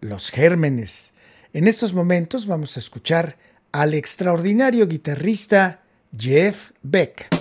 los gérmenes. En estos momentos vamos a escuchar al extraordinario guitarrista Jeff Beck.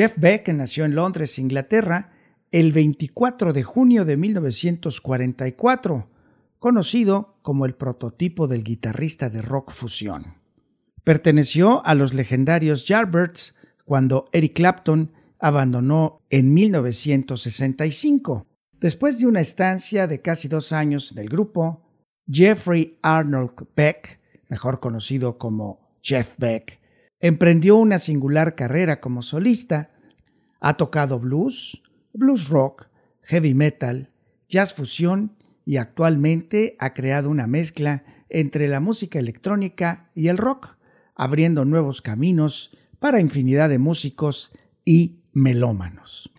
Jeff Beck nació en Londres, Inglaterra, el 24 de junio de 1944, conocido como el prototipo del guitarrista de rock fusión. Perteneció a los legendarios Yardbirds cuando Eric Clapton abandonó en 1965. Después de una estancia de casi dos años en el grupo, Jeffrey Arnold Beck, mejor conocido como Jeff Beck, emprendió una singular carrera como solista. Ha tocado blues, blues rock, heavy metal, jazz fusión y actualmente ha creado una mezcla entre la música electrónica y el rock, abriendo nuevos caminos para infinidad de músicos y melómanos.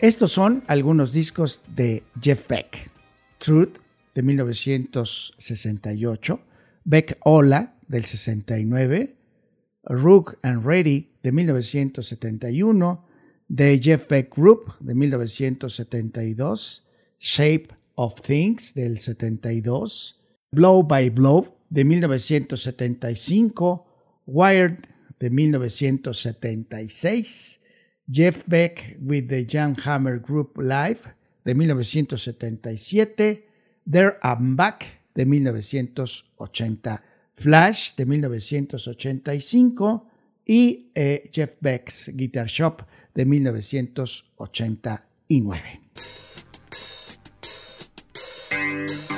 Estos son algunos discos de Jeff Beck. Truth de 1968, Beck Ola del 69, Rook and Ready de 1971, The Jeff Beck Group de 1972, Shape of Things del 72, Blow by Blow de 1975, Wired de 1976, Jeff Beck with the Jan Hammer Group Live de 1977, There I'm Back de 1980, Flash de 1985 y eh, Jeff Beck's Guitar Shop de 1989.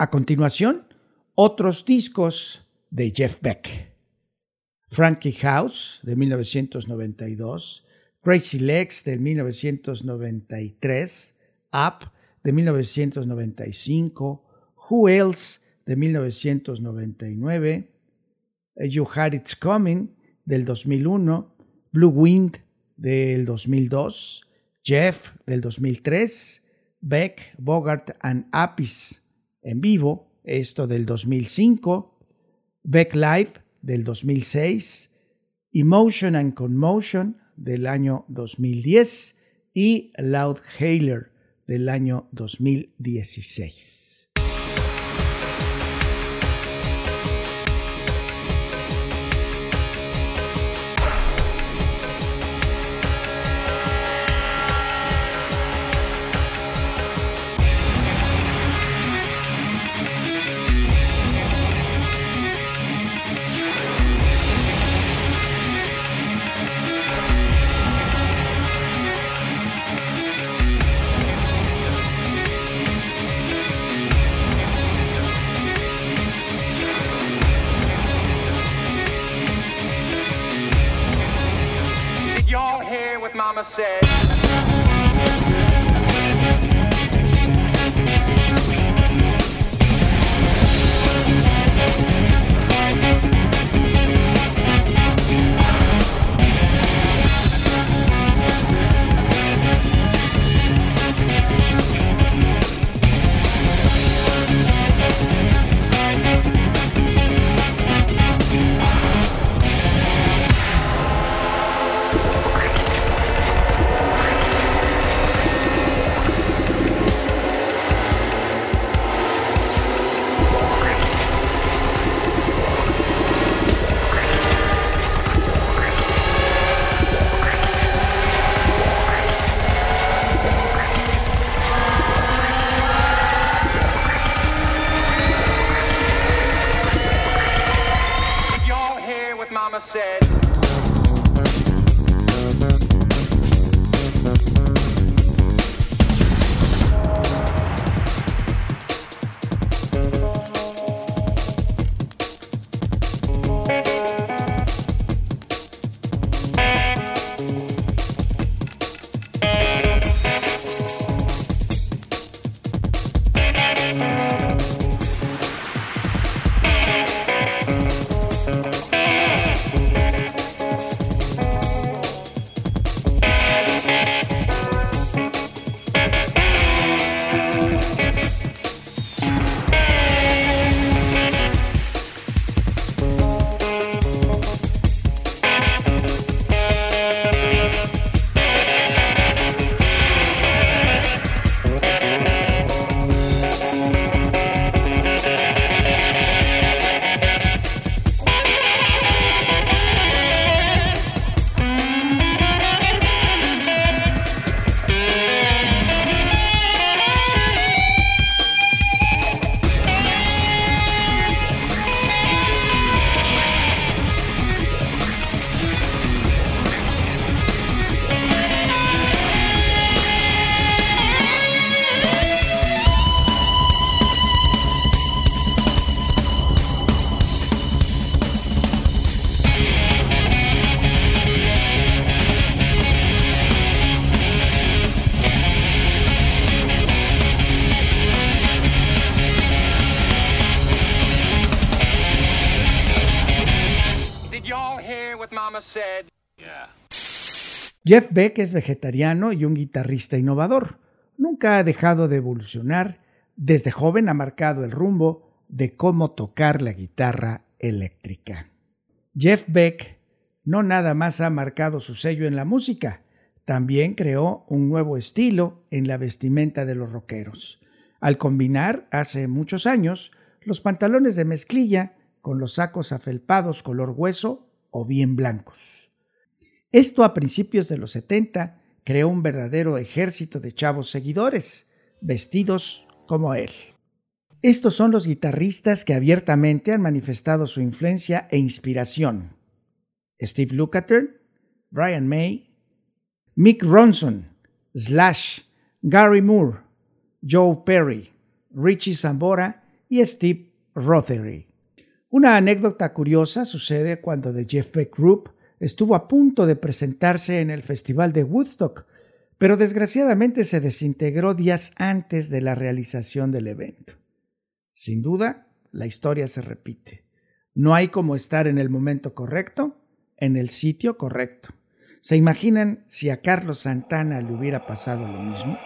A continuación, otros discos de Jeff Beck. Frankie House de 1992, Crazy Legs de 1993, Up de 1995, Who Else de 1999, You Had It's Coming del 2001, Blue Wind del 2002, Jeff del 2003, Beck, Bogart and Apis en vivo, esto del 2005, Beck Live del 2006, Emotion and Commotion del año 2010 y Loud Hailer del año 2016. Jeff Beck es vegetariano y un guitarrista innovador. Nunca ha dejado de evolucionar. Desde joven ha marcado el rumbo de cómo tocar la guitarra eléctrica. Jeff Beck no nada más ha marcado su sello en la música, también creó un nuevo estilo en la vestimenta de los rockeros, al combinar hace muchos años los pantalones de mezclilla con los sacos afelpados color hueso o bien blancos. Esto a principios de los 70 creó un verdadero ejército de chavos seguidores, vestidos como él. Estos son los guitarristas que abiertamente han manifestado su influencia e inspiración. Steve Lukather, Brian May, Mick Ronson, Slash, Gary Moore, Joe Perry, Richie Zambora y Steve Rothery. Una anécdota curiosa sucede cuando The Jeff Beck Group estuvo a punto de presentarse en el Festival de Woodstock, pero desgraciadamente se desintegró días antes de la realización del evento. Sin duda, la historia se repite. No hay como estar en el momento correcto, en el sitio correcto. ¿Se imaginan si a Carlos Santana le hubiera pasado lo mismo?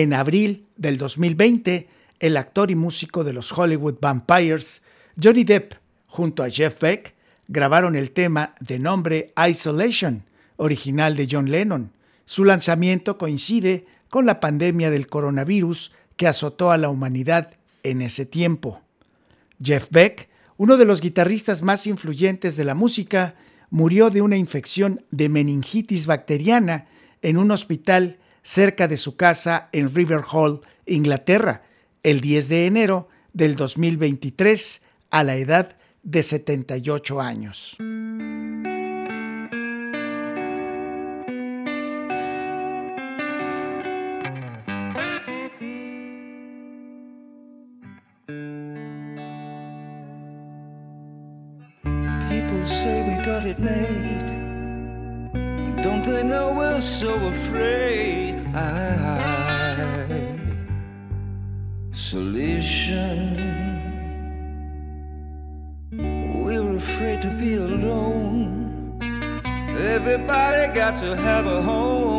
En abril del 2020, el actor y músico de los Hollywood Vampires, Johnny Depp, junto a Jeff Beck, grabaron el tema de nombre Isolation, original de John Lennon. Su lanzamiento coincide con la pandemia del coronavirus que azotó a la humanidad en ese tiempo. Jeff Beck, uno de los guitarristas más influyentes de la música, murió de una infección de meningitis bacteriana en un hospital cerca de su casa en River Hall, Inglaterra, el 10 de enero del 2023 a la edad de 78 años. Say we got it made. Don't they know we're so afraid? Isolation. We're afraid to be alone. Everybody got to have a home.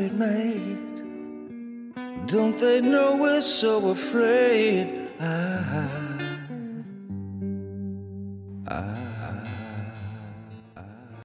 It made. Don't they know we're so afraid? I, I